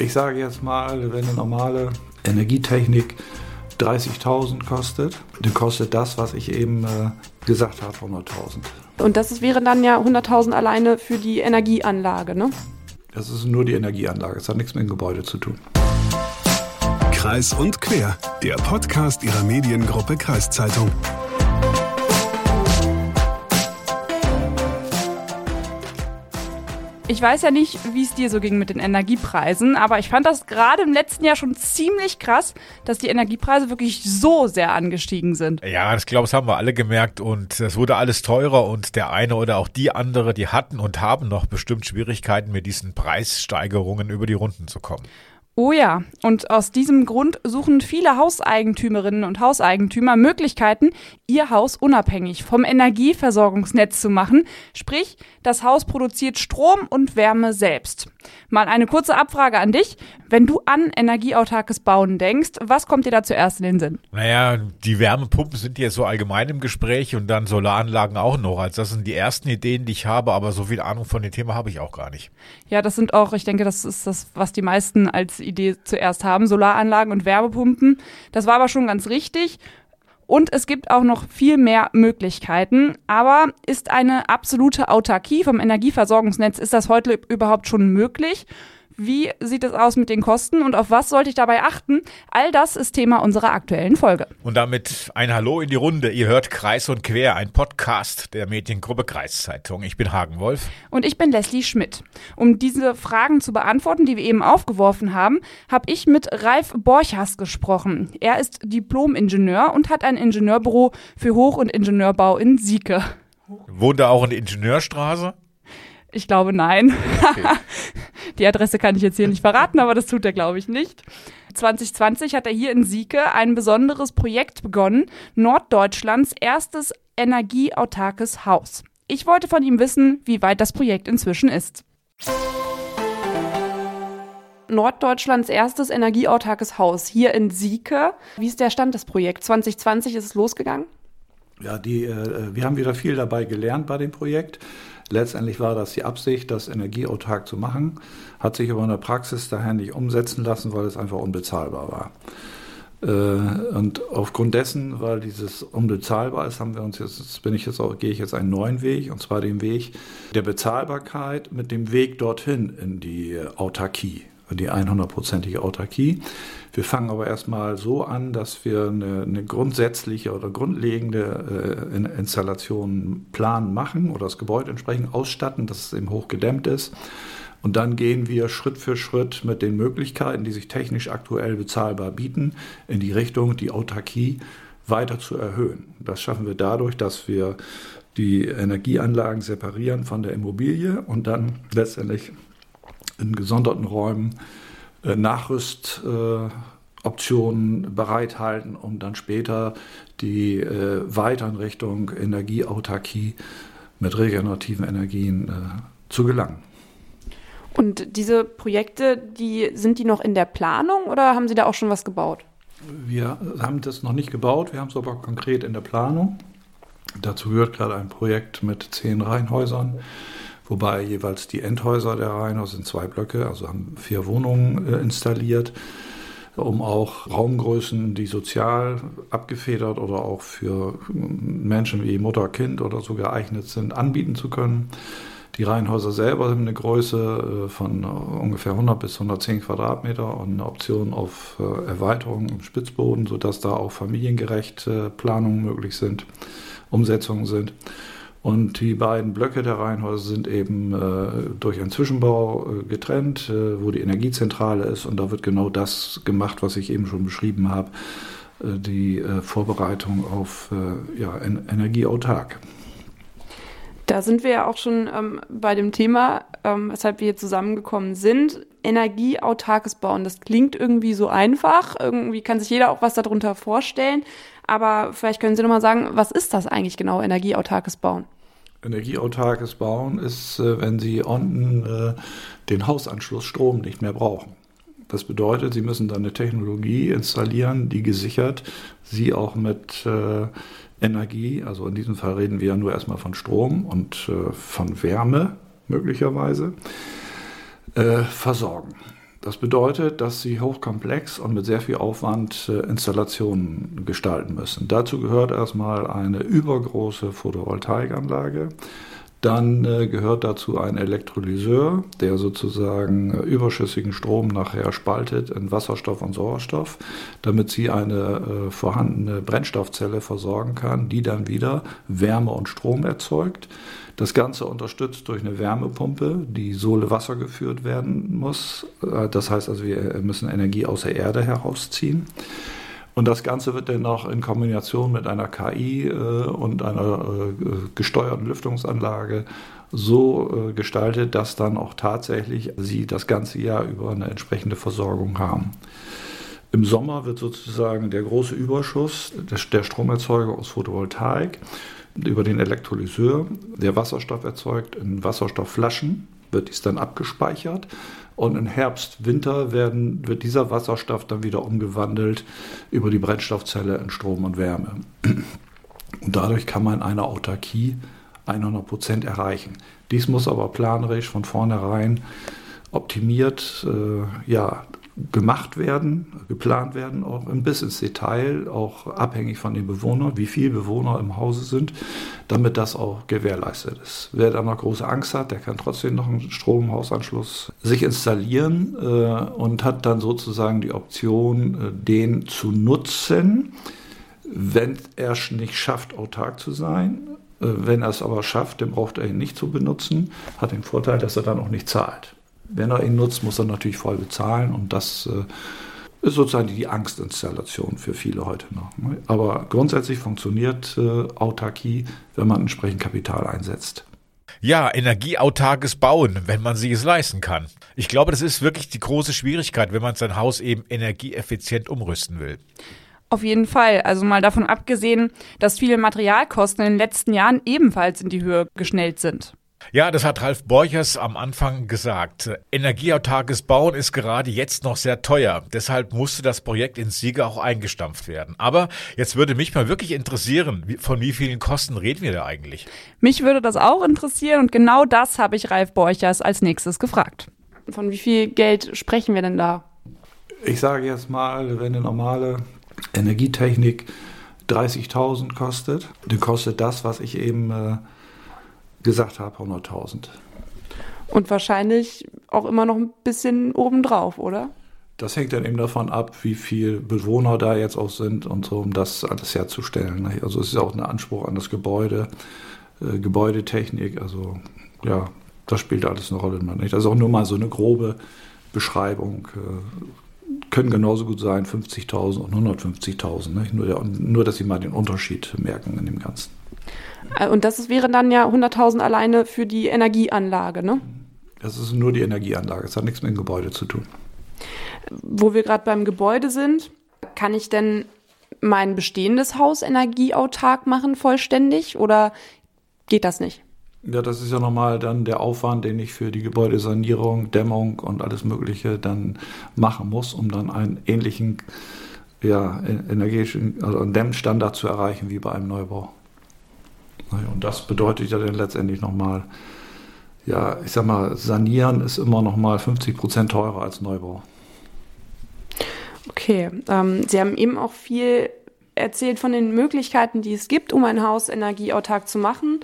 Ich sage jetzt mal, wenn eine normale Energietechnik 30.000 kostet, dann kostet das, was ich eben äh, gesagt habe, 100.000. Und das wäre dann ja 100.000 alleine für die Energieanlage, ne? Das ist nur die Energieanlage, es hat nichts mit dem Gebäude zu tun. Kreis und Quer, der Podcast Ihrer Mediengruppe Kreiszeitung. Ich weiß ja nicht, wie es dir so ging mit den Energiepreisen, aber ich fand das gerade im letzten Jahr schon ziemlich krass, dass die Energiepreise wirklich so sehr angestiegen sind. Ja, ich glaube, das haben wir alle gemerkt und es wurde alles teurer und der eine oder auch die andere, die hatten und haben noch bestimmt Schwierigkeiten mit diesen Preissteigerungen über die Runden zu kommen. Oh ja, und aus diesem Grund suchen viele Hauseigentümerinnen und Hauseigentümer Möglichkeiten, ihr Haus unabhängig vom Energieversorgungsnetz zu machen. Sprich, das Haus produziert Strom und Wärme selbst. Mal eine kurze Abfrage an dich. Wenn du an energieautarkes Bauen denkst, was kommt dir da zuerst in den Sinn? Naja, die Wärmepumpen sind jetzt so allgemein im Gespräch und dann Solaranlagen auch noch. Also das sind die ersten Ideen, die ich habe, aber so viel Ahnung von dem Thema habe ich auch gar nicht. Ja, das sind auch, ich denke, das ist das, was die meisten als Idee zuerst haben, Solaranlagen und Wärmepumpen. Das war aber schon ganz richtig. Und es gibt auch noch viel mehr Möglichkeiten. Aber ist eine absolute Autarkie vom Energieversorgungsnetz, ist das heute überhaupt schon möglich? Wie sieht es aus mit den Kosten und auf was sollte ich dabei achten? All das ist Thema unserer aktuellen Folge. Und damit ein Hallo in die Runde. Ihr hört Kreis und Quer, ein Podcast der Mediengruppe Kreiszeitung. Ich bin Hagen Wolf. Und ich bin Leslie Schmidt. Um diese Fragen zu beantworten, die wir eben aufgeworfen haben, habe ich mit Ralf Borchers gesprochen. Er ist Diplom-Ingenieur und hat ein Ingenieurbüro für Hoch- und Ingenieurbau in Sieke. Wohnt er auch in der Ingenieurstraße? Ich glaube nein. Okay. Die Adresse kann ich jetzt hier nicht verraten, aber das tut er, glaube ich, nicht. 2020 hat er hier in Sieke ein besonderes Projekt begonnen, Norddeutschlands erstes energieautarkes Haus. Ich wollte von ihm wissen, wie weit das Projekt inzwischen ist. Norddeutschlands erstes energieautarkes Haus hier in Sieke. Wie ist der Stand des Projekts? 2020 ist es losgegangen? Ja, die, äh, wir haben wieder viel dabei gelernt bei dem Projekt. Letztendlich war das die Absicht, das energieautark zu machen, hat sich aber in der Praxis daher nicht umsetzen lassen, weil es einfach unbezahlbar war. Äh, und aufgrund dessen, weil dieses unbezahlbar ist, haben wir uns jetzt bin ich jetzt auch, gehe ich jetzt einen neuen Weg, und zwar den Weg der Bezahlbarkeit mit dem Weg dorthin in die Autarkie die 100%ige Autarkie. Wir fangen aber erstmal so an, dass wir eine, eine grundsätzliche oder grundlegende äh, Installation planen machen oder das Gebäude entsprechend ausstatten, dass es eben hochgedämmt ist. Und dann gehen wir Schritt für Schritt mit den Möglichkeiten, die sich technisch aktuell bezahlbar bieten, in die Richtung, die Autarkie weiter zu erhöhen. Das schaffen wir dadurch, dass wir die Energieanlagen separieren von der Immobilie und dann letztendlich in gesonderten Räumen äh, Nachrüstoptionen bereithalten, um dann später die äh, weiter in Richtung Energieautarkie mit regenerativen Energien äh, zu gelangen. Und diese Projekte, die sind die noch in der Planung oder haben Sie da auch schon was gebaut? Wir haben das noch nicht gebaut, wir haben es aber konkret in der Planung. Dazu gehört gerade ein Projekt mit zehn Reihenhäusern wobei jeweils die Endhäuser der Reihenhaus sind zwei Blöcke, also haben vier Wohnungen äh, installiert, um auch Raumgrößen, die sozial abgefedert oder auch für Menschen wie Mutter, Kind oder so geeignet sind, anbieten zu können. Die Reihenhäuser selber haben eine Größe äh, von ungefähr 100 bis 110 Quadratmeter und eine Option auf äh, Erweiterung im Spitzboden, sodass da auch familiengerecht Planungen möglich sind, Umsetzungen sind. Und die beiden Blöcke der Reihenhäuser sind eben äh, durch einen Zwischenbau äh, getrennt, äh, wo die Energiezentrale ist. Und da wird genau das gemacht, was ich eben schon beschrieben habe, äh, die äh, Vorbereitung auf äh, ja, en energieautark. Da sind wir ja auch schon ähm, bei dem Thema, ähm, weshalb wir hier zusammengekommen sind. Energieautarkes Bauen. Das klingt irgendwie so einfach. Irgendwie kann sich jeder auch was darunter vorstellen. Aber vielleicht können Sie noch mal sagen, was ist das eigentlich genau, energieautarkes Bauen? Energieautarkes Bauen ist, äh, wenn Sie unten äh, den Hausanschluss Strom nicht mehr brauchen. Das bedeutet, Sie müssen dann eine Technologie installieren, die gesichert Sie auch mit äh, Energie, also in diesem Fall reden wir ja nur erstmal von Strom und von Wärme möglicherweise, versorgen. Das bedeutet, dass sie hochkomplex und mit sehr viel Aufwand äh, Installationen gestalten müssen. Dazu gehört erstmal eine übergroße Photovoltaikanlage. Dann äh, gehört dazu ein Elektrolyseur, der sozusagen äh, überschüssigen Strom nachher spaltet in Wasserstoff und Sauerstoff, damit sie eine äh, vorhandene Brennstoffzelle versorgen kann, die dann wieder Wärme und Strom erzeugt. Das Ganze unterstützt durch eine Wärmepumpe, die Sohle Wasser geführt werden muss. Das heißt also, wir müssen Energie aus der Erde herausziehen. Und das Ganze wird dann noch in Kombination mit einer KI äh, und einer äh, gesteuerten Lüftungsanlage so äh, gestaltet, dass dann auch tatsächlich sie das ganze Jahr über eine entsprechende Versorgung haben. Im Sommer wird sozusagen der große Überschuss der Stromerzeuger aus Photovoltaik über den Elektrolyseur, der Wasserstoff erzeugt, in Wasserstoffflaschen wird dies dann abgespeichert und im Herbst, Winter werden, wird dieser Wasserstoff dann wieder umgewandelt über die Brennstoffzelle in Strom und Wärme. Und dadurch kann man eine Autarkie 100 Prozent erreichen. Dies muss aber planerisch von vornherein optimiert äh, ja, gemacht werden, geplant werden, auch bis ins Detail, auch abhängig von den Bewohnern, wie viele Bewohner im Hause sind, damit das auch gewährleistet ist. Wer da noch große Angst hat, der kann trotzdem noch einen Stromhausanschluss sich installieren äh, und hat dann sozusagen die Option, äh, den zu nutzen, wenn er es nicht schafft, autark zu sein. Äh, wenn er es aber schafft, dann braucht er ihn nicht zu benutzen, hat den Vorteil, dass er dann auch nicht zahlt. Wenn er ihn nutzt, muss er natürlich voll bezahlen und das äh, ist sozusagen die Angstinstallation für viele heute noch. Ne? Aber grundsätzlich funktioniert äh, Autarkie, wenn man entsprechend Kapital einsetzt. Ja, energieautarkes Bauen, wenn man sich es leisten kann. Ich glaube, das ist wirklich die große Schwierigkeit, wenn man sein Haus eben energieeffizient umrüsten will. Auf jeden Fall. Also mal davon abgesehen, dass viele Materialkosten in den letzten Jahren ebenfalls in die Höhe geschnellt sind. Ja, das hat Ralf Borchers am Anfang gesagt. Energieautarkes Bauen ist gerade jetzt noch sehr teuer. Deshalb musste das Projekt in Sieger auch eingestampft werden. Aber jetzt würde mich mal wirklich interessieren, von wie vielen Kosten reden wir da eigentlich? Mich würde das auch interessieren und genau das habe ich Ralf Borchers als nächstes gefragt. Von wie viel Geld sprechen wir denn da? Ich sage jetzt mal, wenn eine normale Energietechnik 30.000 kostet, dann kostet das, was ich eben äh, gesagt habe, 100.000. Und wahrscheinlich auch immer noch ein bisschen obendrauf, oder? Das hängt dann eben davon ab, wie viele Bewohner da jetzt auch sind und so, um das alles herzustellen. Also es ist auch ein Anspruch an das Gebäude, äh, Gebäudetechnik, also ja, das spielt alles eine Rolle. Nicht? Also auch nur mal so eine grobe Beschreibung. Äh, können genauso gut sein 50.000 und 150.000. Nur, nur, dass Sie mal den Unterschied merken in dem Ganzen. Äh, und das wäre dann ja 100.000 alleine für die Energieanlage, ne? Das ist nur die Energieanlage, es hat nichts mit dem Gebäude zu tun. Wo wir gerade beim Gebäude sind, kann ich denn mein bestehendes Haus energieautark machen, vollständig, oder geht das nicht? Ja, das ist ja nochmal dann der Aufwand, den ich für die Gebäudesanierung, Dämmung und alles Mögliche dann machen muss, um dann einen ähnlichen ja, energetischen, also einen Dämmstandard zu erreichen wie bei einem Neubau. Und das bedeutet ja dann letztendlich nochmal, ja, ich sag mal, sanieren ist immer nochmal 50 Prozent teurer als Neubau. Okay, ähm, Sie haben eben auch viel erzählt von den Möglichkeiten, die es gibt, um ein Haus energieautark zu machen.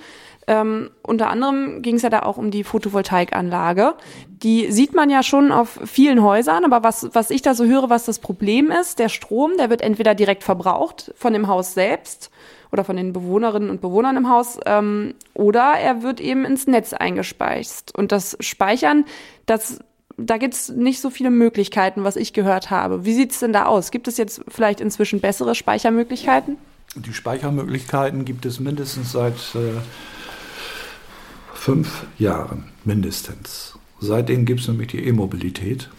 Ähm, unter anderem ging es ja da auch um die Photovoltaikanlage. Die sieht man ja schon auf vielen Häusern, aber was, was ich da so höre, was das Problem ist, der Strom, der wird entweder direkt verbraucht von dem Haus selbst oder von den Bewohnerinnen und Bewohnern im Haus, ähm, oder er wird eben ins Netz eingespeist. Und das Speichern, das da gibt's nicht so viele Möglichkeiten, was ich gehört habe. Wie sieht's denn da aus? Gibt es jetzt vielleicht inzwischen bessere Speichermöglichkeiten? Die Speichermöglichkeiten gibt es mindestens seit äh, fünf Jahren, mindestens. Seitdem gibt es nämlich die E-Mobilität.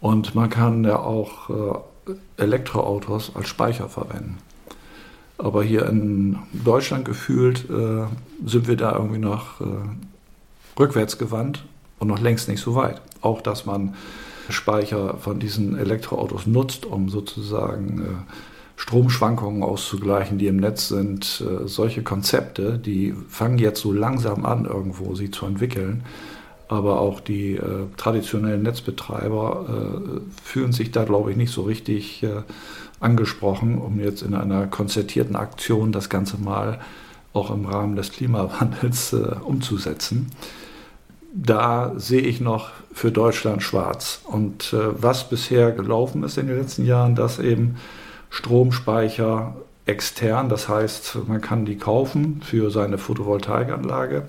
Und man kann ja auch äh, Elektroautos als Speicher verwenden. Aber hier in Deutschland gefühlt äh, sind wir da irgendwie noch äh, rückwärts gewandt und noch längst nicht so weit. Auch dass man Speicher von diesen Elektroautos nutzt, um sozusagen äh, Stromschwankungen auszugleichen, die im Netz sind. Äh, solche Konzepte, die fangen jetzt so langsam an, irgendwo sie zu entwickeln. aber auch die äh, traditionellen Netzbetreiber äh, fühlen sich da, glaube ich, nicht so richtig angesprochen, um jetzt in einer konzertierten Aktion das Ganze mal auch im Rahmen des Klimawandels umzusetzen. Da sehe ich noch für Deutschland schwarz. Und äh, was bisher gelaufen ist in den letzten Jahren, dass eben Stromspeicher extern, das heißt, man kann die kaufen für seine Photovoltaikanlage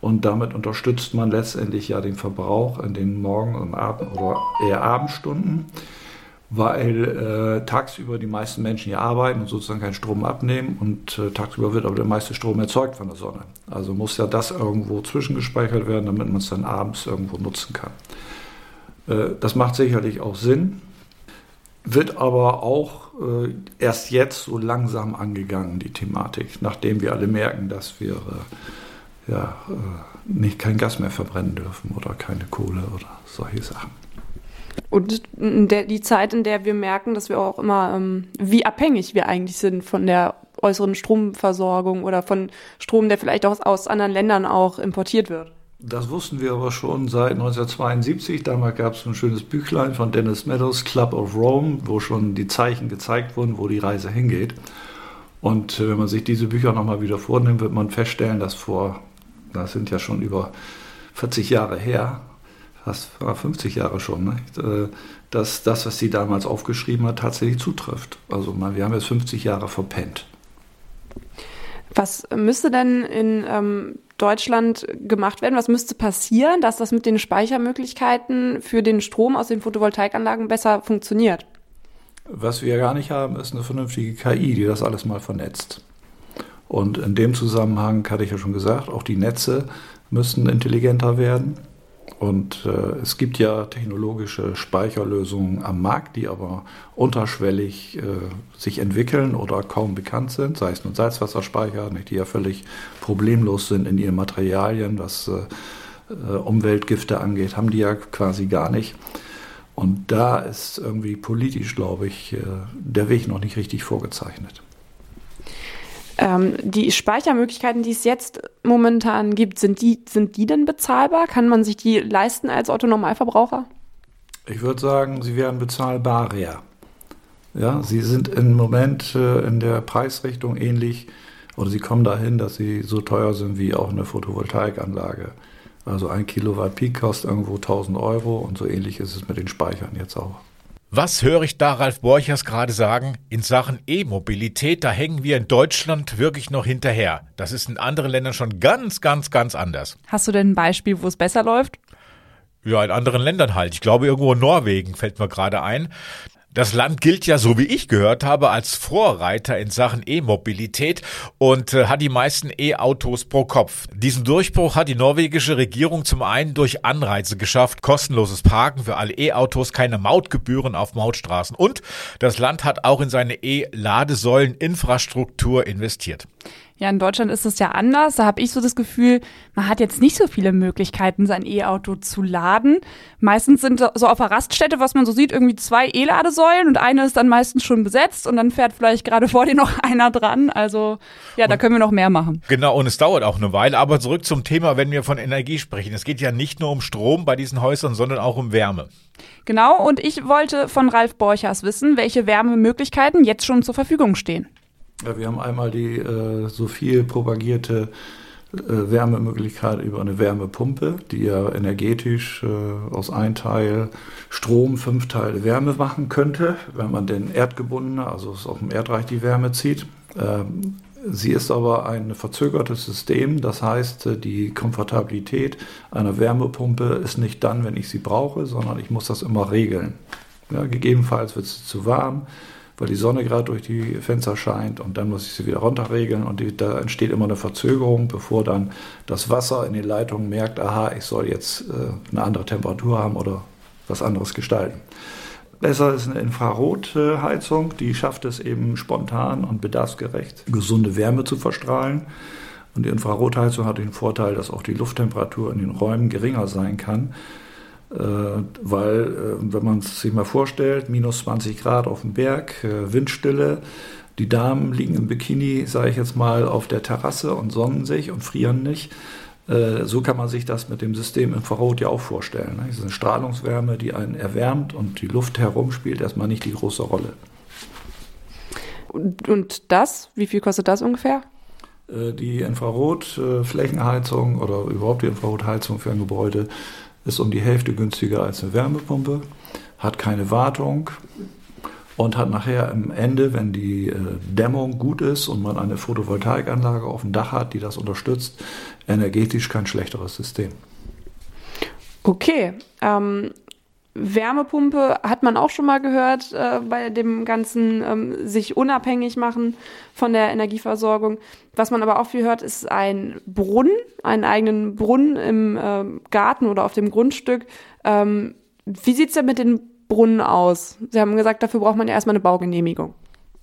und damit unterstützt man letztendlich ja den Verbrauch in den Morgen- und Abend oder eher Abendstunden weil äh, tagsüber die meisten Menschen hier arbeiten und sozusagen keinen Strom abnehmen und äh, tagsüber wird aber der meiste Strom erzeugt von der Sonne. Also muss ja das irgendwo zwischengespeichert werden, damit man es dann abends irgendwo nutzen kann. Äh, das macht sicherlich auch Sinn, wird aber auch äh, erst jetzt so langsam angegangen, die Thematik, nachdem wir alle merken, dass wir äh, ja, äh, nicht kein Gas mehr verbrennen dürfen oder keine Kohle oder solche Sachen. Und der, die Zeit, in der wir merken, dass wir auch immer, ähm, wie abhängig wir eigentlich sind von der äußeren Stromversorgung oder von Strom, der vielleicht auch aus anderen Ländern auch importiert wird. Das wussten wir aber schon seit 1972. Damals gab es ein schönes Büchlein von Dennis Meadows, Club of Rome, wo schon die Zeichen gezeigt wurden, wo die Reise hingeht. Und äh, wenn man sich diese Bücher nochmal wieder vornimmt, wird man feststellen, dass vor, das sind ja schon über 40 Jahre her, fast 50 Jahre schon, nicht? Äh, dass das, was sie damals aufgeschrieben hat, tatsächlich zutrifft. Also wir haben jetzt 50 Jahre verpennt. Was müsste denn in ähm, Deutschland gemacht werden? Was müsste passieren, dass das mit den Speichermöglichkeiten für den Strom aus den Photovoltaikanlagen besser funktioniert? Was wir gar nicht haben, ist eine vernünftige KI, die das alles mal vernetzt. Und in dem Zusammenhang hatte ich ja schon gesagt, auch die Netze müssen intelligenter werden. Und äh, es gibt ja technologische Speicherlösungen am Markt, die aber unterschwellig äh, sich entwickeln oder kaum bekannt sind, sei es nun Salzwasserspeicher, nicht, die ja völlig problemlos sind in ihren Materialien, was äh, äh Umweltgifte angeht, haben die ja quasi gar nicht. Und da ist irgendwie politisch, glaube ich, äh, der Weg noch nicht richtig vorgezeichnet. Ähm, die Speichermöglichkeiten, die es jetzt momentan gibt, sind die, sind die denn bezahlbar? Kann man sich die leisten als Otto-Normalverbraucher? Ich würde sagen, sie wären bezahlbarer. Ja, sie sind im Moment äh, in der Preisrichtung ähnlich oder sie kommen dahin, dass sie so teuer sind wie auch eine Photovoltaikanlage. Also ein Kilowatt Peak kostet irgendwo 1000 Euro und so ähnlich ist es mit den Speichern jetzt auch. Was höre ich da Ralf Borchers gerade sagen? In Sachen E-Mobilität, da hängen wir in Deutschland wirklich noch hinterher. Das ist in anderen Ländern schon ganz, ganz, ganz anders. Hast du denn ein Beispiel, wo es besser läuft? Ja, in anderen Ländern halt. Ich glaube, irgendwo in Norwegen fällt mir gerade ein. Das Land gilt ja, so wie ich gehört habe, als Vorreiter in Sachen E-Mobilität und äh, hat die meisten E-Autos pro Kopf. Diesen Durchbruch hat die norwegische Regierung zum einen durch Anreize geschafft, kostenloses Parken für alle E-Autos, keine Mautgebühren auf Mautstraßen und das Land hat auch in seine E-Ladesäulen-Infrastruktur investiert. Ja, in Deutschland ist es ja anders. Da habe ich so das Gefühl, man hat jetzt nicht so viele Möglichkeiten, sein E-Auto zu laden. Meistens sind so auf der Raststätte, was man so sieht, irgendwie zwei E-Ladesäulen und eine ist dann meistens schon besetzt und dann fährt vielleicht gerade vor dir noch einer dran. Also ja, da können wir noch mehr machen. Genau, und es dauert auch eine Weile. Aber zurück zum Thema, wenn wir von Energie sprechen. Es geht ja nicht nur um Strom bei diesen Häusern, sondern auch um Wärme. Genau, und ich wollte von Ralf Borchers wissen, welche Wärmemöglichkeiten jetzt schon zur Verfügung stehen. Ja, wir haben einmal die äh, so viel propagierte äh, Wärmemöglichkeit über eine Wärmepumpe, die ja energetisch äh, aus ein Teil Strom fünf Teile Wärme machen könnte, wenn man den erdgebundene, also aus dem Erdreich die Wärme zieht. Ähm, sie ist aber ein verzögertes System, das heißt, äh, die Komfortabilität einer Wärmepumpe ist nicht dann, wenn ich sie brauche, sondern ich muss das immer regeln. Ja, gegebenenfalls wird es zu warm, weil die Sonne gerade durch die Fenster scheint und dann muss ich sie wieder runterregeln und die, da entsteht immer eine Verzögerung, bevor dann das Wasser in den Leitungen merkt, aha, ich soll jetzt äh, eine andere Temperatur haben oder was anderes gestalten. Besser ist eine Infrarotheizung, die schafft es eben spontan und bedarfsgerecht, gesunde Wärme zu verstrahlen. Und die Infrarotheizung hat den Vorteil, dass auch die Lufttemperatur in den Räumen geringer sein kann weil, äh, wenn man es sich mal vorstellt, minus 20 Grad auf dem Berg, äh, Windstille, die Damen liegen im Bikini, sage ich jetzt mal, auf der Terrasse und sonnen sich und frieren nicht. Äh, so kann man sich das mit dem System Infrarot ja auch vorstellen. Das ist eine Strahlungswärme, die einen erwärmt und die Luft herum spielt erstmal nicht die große Rolle. Und das, wie viel kostet das ungefähr? Äh, die Infrarotflächenheizung oder überhaupt die Infrarotheizung für ein Gebäude ist um die Hälfte günstiger als eine Wärmepumpe, hat keine Wartung und hat nachher am Ende, wenn die äh, Dämmung gut ist und man eine Photovoltaikanlage auf dem Dach hat, die das unterstützt, energetisch kein schlechteres System. Okay, ähm, Wärmepumpe hat man auch schon mal gehört äh, bei dem ganzen ähm, sich unabhängig machen von der Energieversorgung. Was man aber auch viel hört, ist ein Brunnen, einen eigenen Brunnen im äh, Garten oder auf dem Grundstück. Ähm, wie sieht's denn mit den Brunnen aus? Sie haben gesagt, dafür braucht man ja erstmal eine Baugenehmigung.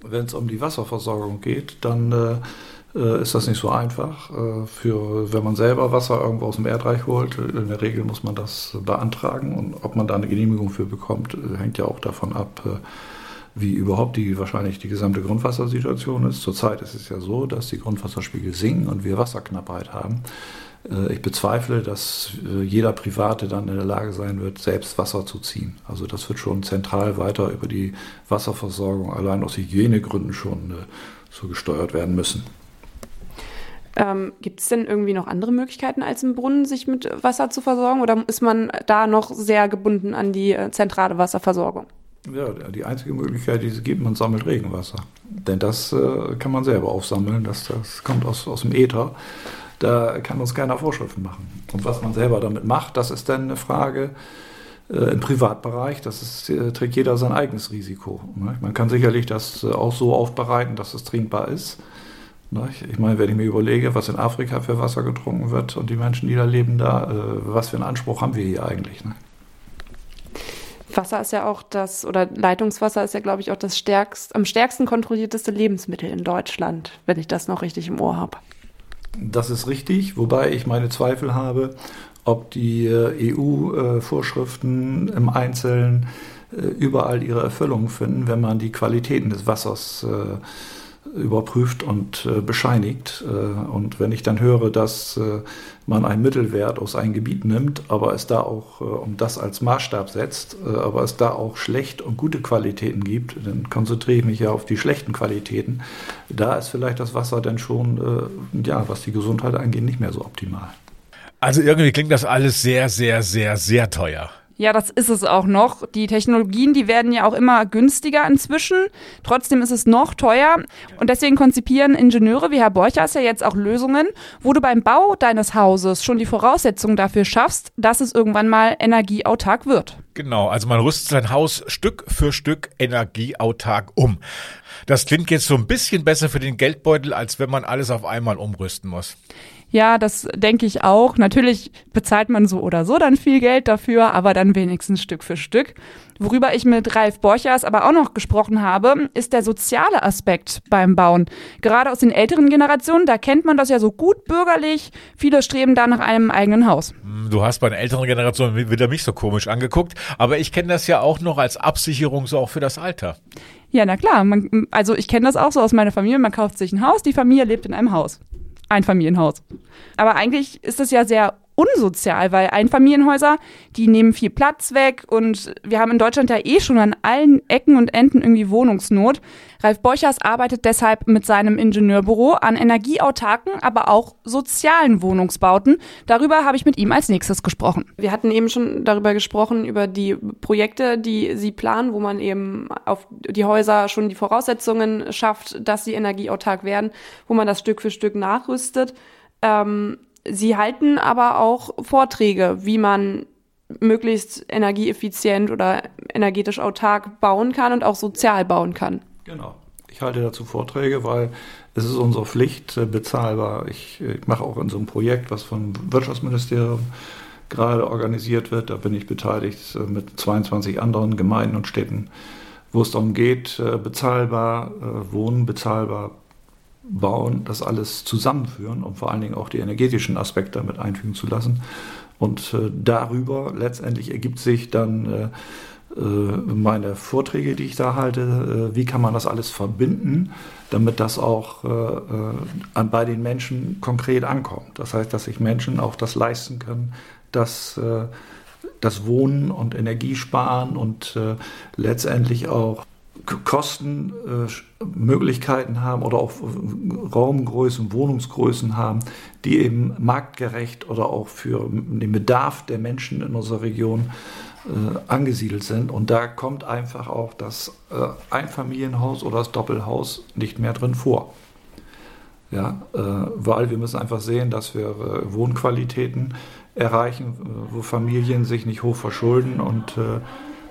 Wenn es um die Wasserversorgung geht, dann äh, äh, ist das nicht so einfach. Äh, für, wenn man selber Wasser irgendwo aus dem Erdreich holt, in der Regel muss man das beantragen und ob man da eine Genehmigung für bekommt, äh, hängt ja auch davon ab, wie überhaupt die wahrscheinlich die gesamte Grundwassersituation ist. Zurzeit ist es ja so, dass die Grundwasserspiegel sinken und wir Wasserknappheit haben. Ich bezweifle, dass jeder Private dann in der Lage sein wird, selbst Wasser zu ziehen. Also das wird schon zentral weiter über die Wasserversorgung allein aus Hygienegründen schon so gesteuert werden müssen. Ähm, Gibt es denn irgendwie noch andere Möglichkeiten, als im Brunnen sich mit Wasser zu versorgen? Oder ist man da noch sehr gebunden an die äh, zentrale Wasserversorgung? Ja, die einzige Möglichkeit, die es gibt, man sammelt Regenwasser. Denn das äh, kann man selber aufsammeln. Das, das kommt aus, aus dem Äther. Da kann uns keiner Vorschriften machen. Und was man selber damit macht, das ist dann eine Frage äh, im Privatbereich. Das ist, äh, trägt jeder sein eigenes Risiko. Ne? Man kann sicherlich das äh, auch so aufbereiten, dass es trinkbar ist. Ne? Ich meine, wenn ich mir überlege, was in Afrika für Wasser getrunken wird und die Menschen, die da leben, da, äh, was für einen Anspruch haben wir hier eigentlich? Ne? Wasser ist ja auch das, oder Leitungswasser ist ja, glaube ich, auch das stärkst, am stärksten kontrollierteste Lebensmittel in Deutschland, wenn ich das noch richtig im Ohr habe. Das ist richtig, wobei ich meine Zweifel habe, ob die äh, EU-Vorschriften im Einzelnen äh, überall ihre Erfüllung finden, wenn man die Qualitäten des Wassers äh, überprüft und äh, bescheinigt. Äh, und wenn ich dann höre, dass äh, man einen Mittelwert aus einem Gebiet nimmt, aber es da auch äh, um das als Maßstab setzt, äh, aber es da auch schlecht und gute Qualitäten gibt, dann konzentriere ich mich ja auf die schlechten Qualitäten. Da ist vielleicht das Wasser dann schon, äh, ja, was die Gesundheit angeht, nicht mehr so optimal. Also irgendwie klingt das alles sehr, sehr, sehr, sehr teuer. Ja, das ist es auch noch. Die Technologien, die werden ja auch immer günstiger inzwischen. Trotzdem ist es noch teuer. Und deswegen konzipieren Ingenieure wie Herr Borchers ja jetzt auch Lösungen, wo du beim Bau deines Hauses schon die Voraussetzungen dafür schaffst, dass es irgendwann mal energieautark wird. Genau, also man rüstet sein Haus Stück für Stück energieautark um. Das klingt jetzt so ein bisschen besser für den Geldbeutel, als wenn man alles auf einmal umrüsten muss. Ja, das denke ich auch. Natürlich bezahlt man so oder so dann viel Geld dafür, aber dann wenigstens Stück für Stück. Worüber ich mit Ralf Borchers aber auch noch gesprochen habe, ist der soziale Aspekt beim Bauen. Gerade aus den älteren Generationen, da kennt man das ja so gut bürgerlich. Viele streben da nach einem eigenen Haus. Hm, du hast bei den älteren Generationen wieder mich so komisch angeguckt, aber ich kenne das ja auch noch als Absicherung so auch für das Alter. Ja, na klar. Man, also ich kenne das auch so aus meiner Familie. Man kauft sich ein Haus, die Familie lebt in einem Haus. Einfamilienhaus. Aber eigentlich ist das ja sehr unsozial, weil Einfamilienhäuser, die nehmen viel Platz weg und wir haben in Deutschland ja eh schon an allen Ecken und Enden irgendwie Wohnungsnot. Ralf Borchers arbeitet deshalb mit seinem Ingenieurbüro an energieautarken, aber auch sozialen Wohnungsbauten. Darüber habe ich mit ihm als nächstes gesprochen. Wir hatten eben schon darüber gesprochen, über die Projekte, die Sie planen, wo man eben auf die Häuser schon die Voraussetzungen schafft, dass sie energieautark werden, wo man das Stück für Stück nachrüstet. Ähm, Sie halten aber auch Vorträge, wie man möglichst energieeffizient oder energetisch autark bauen kann und auch sozial bauen kann. Genau. Ich halte dazu Vorträge, weil es ist unsere Pflicht äh, bezahlbar. Ich, ich mache auch in so einem Projekt, was vom Wirtschaftsministerium gerade organisiert wird, da bin ich beteiligt äh, mit 22 anderen Gemeinden und Städten, wo es darum geht, äh, bezahlbar wohnen, bezahlbar bauen, das alles zusammenführen und vor allen Dingen auch die energetischen Aspekte damit einfügen zu lassen. Und äh, darüber letztendlich ergibt sich dann äh, äh, meine Vorträge, die ich da halte, äh, wie kann man das alles verbinden, damit das auch äh, an, bei den Menschen konkret ankommt. Das heißt, dass sich Menschen auch das leisten können, dass das Wohnen und Energiesparen und letztendlich auch Kostenmöglichkeiten haben oder auch Raumgrößen, Wohnungsgrößen haben, die eben marktgerecht oder auch für den Bedarf der Menschen in unserer Region äh, angesiedelt sind. Und da kommt einfach auch das äh, Einfamilienhaus oder das Doppelhaus nicht mehr drin vor. Ja, äh, weil wir müssen einfach sehen, dass wir äh, Wohnqualitäten erreichen, äh, wo Familien sich nicht hoch verschulden und äh,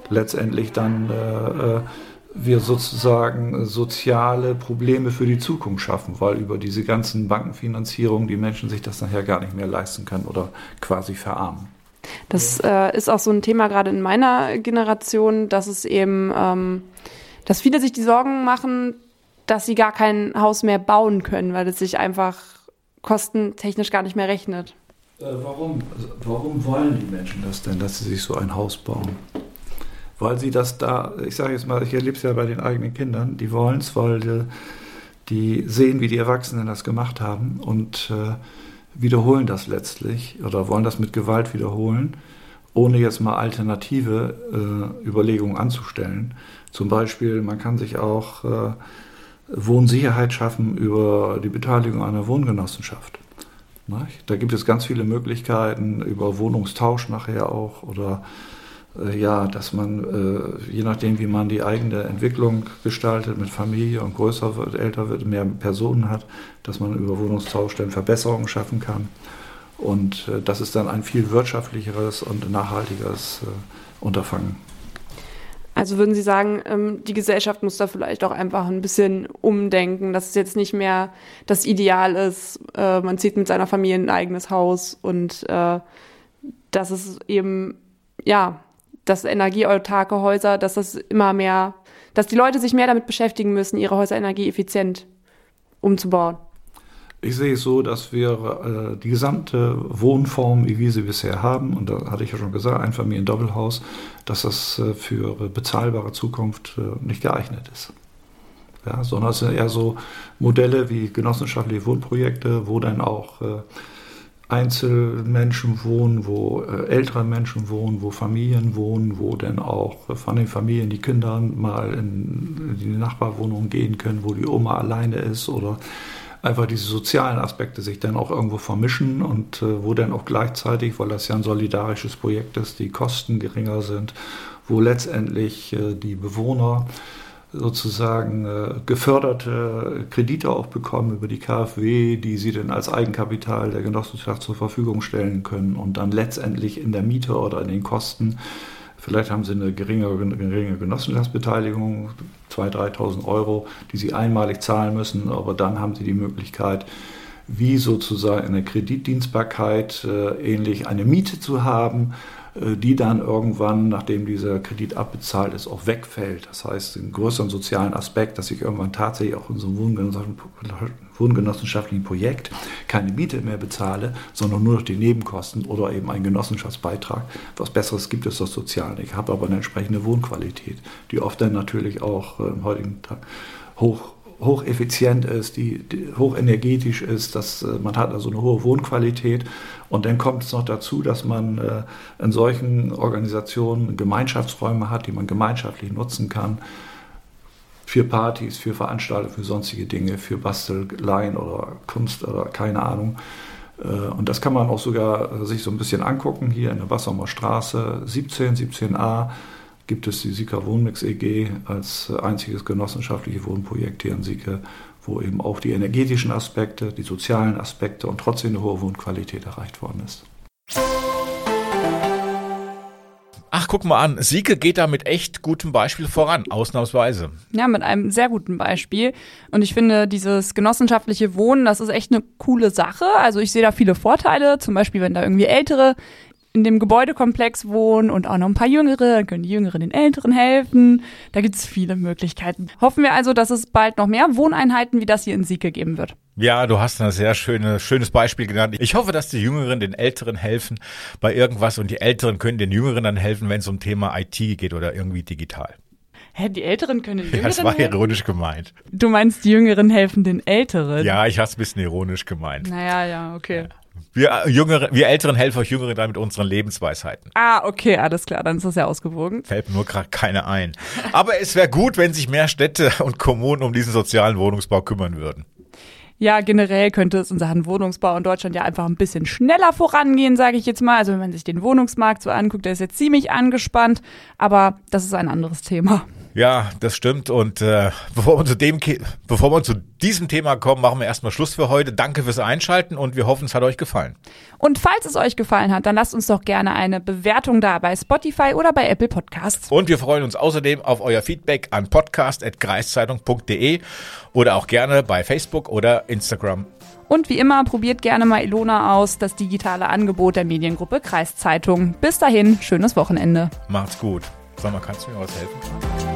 letztendlich dann wir sozusagen soziale Probleme für die Zukunft schaffen, weil über diese ganzen Bankenfinanzierungen die Menschen sich das nachher gar nicht mehr leisten können oder quasi verarmen. Das äh, ist auch so ein Thema gerade in meiner Generation, dass es eben, ähm, dass viele sich die Sorgen machen, dass sie gar kein Haus mehr bauen können, weil es sich einfach kostentechnisch gar nicht mehr rechnet. Äh, warum, also, warum wollen die Menschen das denn, dass sie sich so ein Haus bauen? Weil sie das da, ich sage jetzt mal, ich erlebe es ja bei den eigenen Kindern, die wollen es, weil die, die, sehen, wie die Erwachsenen das gemacht haben und äh, wiederholen das letztlich oder wollen das mit Gewalt wiederholen, ohne jetzt mal alternative äh, Überlegungen anzustellen. Zum Beispiel, man kann sich auch äh, Wohnsicherheit schaffen über die Beteiligung einer Wohngenossenschaft. Da gibt es ganz viele Möglichkeiten über Wohnungstausch nachher auch oder ja, dass man, äh, je nachdem, wie man die eigene Entwicklung gestaltet, mit Familie und größer wird, älter wird, mehr Personen hat, dass man über Wohnungstausch dann Verbesserungen schaffen kann. Und äh, das ist dann ein viel wirtschaftlicheres und nachhaltigeres Unterfangen. Also würden Sie sagen, ähm, die Gesellschaft muss da vielleicht auch einfach ein bisschen umdenken, dass es jetzt nicht mehr das Ideal ist, man zieht mit seiner Familie ein eigenes Haus und dass es eben, ja, dass energieautarke Häuser, dass das immer mehr, dass die Leute sich mehr damit beschäftigen müssen, ihre Häuser energieeffizient umzubauen. Ich sehe es so, dass wir äh, die gesamte Wohnform, wie wir sie bisher haben, und da hatte ich ja schon gesagt, Einfamilien-Doppelhaus, dass das äh, für bezahlbare Zukunft äh, nicht geeignet ist. Ja, sondern es sind eher so Modelle wie genossenschaftliche Wohnprojekte, wo dann auch äh, Einzelmenschen wohnen, wo äh, ältere Menschen wohnen, wo Familien wohnen, wo dann auch von den Familien die Kinder mal in, die Nachbarwohnung gehen können, wo die Oma alleine ist oder einfach diese sozialen Aspekte sich dann auch irgendwo vermischen und äh, wo dann auch gleichzeitig, weil das ja ein solidarisches Projekt ist, die Kosten geringer sind, wo letztendlich äh, die Bewohner sozusagen äh, geförderte Kredite auch bekommen über die KfW, die sie dann als Eigenkapital der Genossenschaft zur Verfügung stellen können und dann letztendlich in der Miete oder in den Kosten, vielleicht haben sie eine geringere, geringe Genossenschaftsbeteiligung, 2.000, 3.000 Euro, die sie einmalig zahlen müssen, aber dann haben sie die Möglichkeit, wie sozusagen eine Kreditdienstbarkeit äh, ähnlich eine Miete zu haben, die dann irgendwann, nachdem dieser Kredit abbezahlt ist, auch wegfällt. Das heißt, einen größeren sozialen Aspekt, dass ich irgendwann tatsächlich auch in so einem wohngenossenschaftlichen Projekt keine Miete mehr bezahle, sondern nur noch die Nebenkosten oder eben einen Genossenschaftsbeitrag. Was Besseres gibt es das sozial. Ich habe aber eine entsprechende Wohnqualität, die oft dann natürlich auch äh, im heutigen Tag hoch hocheffizient ist, die, die hochenergetisch ist, dass äh, man hat also eine hohe Wohnqualität. Und dann kommt es noch dazu, dass man äh, in solchen Organisationen Gemeinschaftsräume hat, die man gemeinschaftlich nutzen kann. Für Partys, für Veranstaltungen, für sonstige Dinge, für Basteleien oder Kunst oder keine Ahnung. Äh, und das kann man auch sogar sich so ein bisschen angucken hier in der Wassermer Straße 17, 17a gibt es die Sika Wohnmix EG als einziges genossenschaftliche Wohnprojekt hier in Sieke, wo eben auch die energetischen Aspekte, die sozialen Aspekte und trotzdem eine hohe Wohnqualität erreicht worden ist. Ach, guck mal an, Sieke geht da mit echt gutem Beispiel voran, ausnahmsweise. Ja, mit einem sehr guten Beispiel. Und ich finde, dieses genossenschaftliche Wohnen, das ist echt eine coole Sache. Also ich sehe da viele Vorteile, zum Beispiel, wenn da irgendwie ältere in dem Gebäudekomplex wohnen und auch noch ein paar Jüngere, dann können die Jüngeren den Älteren helfen. Da gibt es viele Möglichkeiten. Hoffen wir also, dass es bald noch mehr Wohneinheiten wie das hier in Sieke geben wird. Ja, du hast ein sehr schöne, schönes Beispiel genannt. Ich hoffe, dass die Jüngeren den Älteren helfen bei irgendwas und die Älteren können den Jüngeren dann helfen, wenn es um Thema IT geht oder irgendwie digital. Hä, die Älteren können den Ja, Jüngeren das war helfen? ironisch gemeint. Du meinst, die Jüngeren helfen den Älteren? Ja, ich hab's ein bisschen ironisch gemeint. Naja, ja, okay. Wir, äh, Jüngere, wir Älteren helfen euch Jüngeren dann mit unseren Lebensweisheiten. Ah, okay, alles klar, dann ist das ja ausgewogen. Fällt mir nur gerade keine ein. Aber es wäre gut, wenn sich mehr Städte und Kommunen um diesen sozialen Wohnungsbau kümmern würden. Ja, generell könnte es in Sachen Wohnungsbau in Deutschland ja einfach ein bisschen schneller vorangehen, sage ich jetzt mal. Also wenn man sich den Wohnungsmarkt so anguckt, der ist jetzt ziemlich angespannt, aber das ist ein anderes Thema. Ja, das stimmt. Und äh, bevor, wir zu dem, bevor wir zu diesem Thema kommen, machen wir erstmal Schluss für heute. Danke fürs Einschalten und wir hoffen, es hat euch gefallen. Und falls es euch gefallen hat, dann lasst uns doch gerne eine Bewertung da bei Spotify oder bei Apple Podcasts. Und wir freuen uns außerdem auf euer Feedback an podcast.kreiszeitung.de oder auch gerne bei Facebook oder Instagram. Und wie immer, probiert gerne mal Ilona aus, das digitale Angebot der Mediengruppe Kreiszeitung. Bis dahin, schönes Wochenende. Macht's gut. Sag mal, kannst du mir was helfen?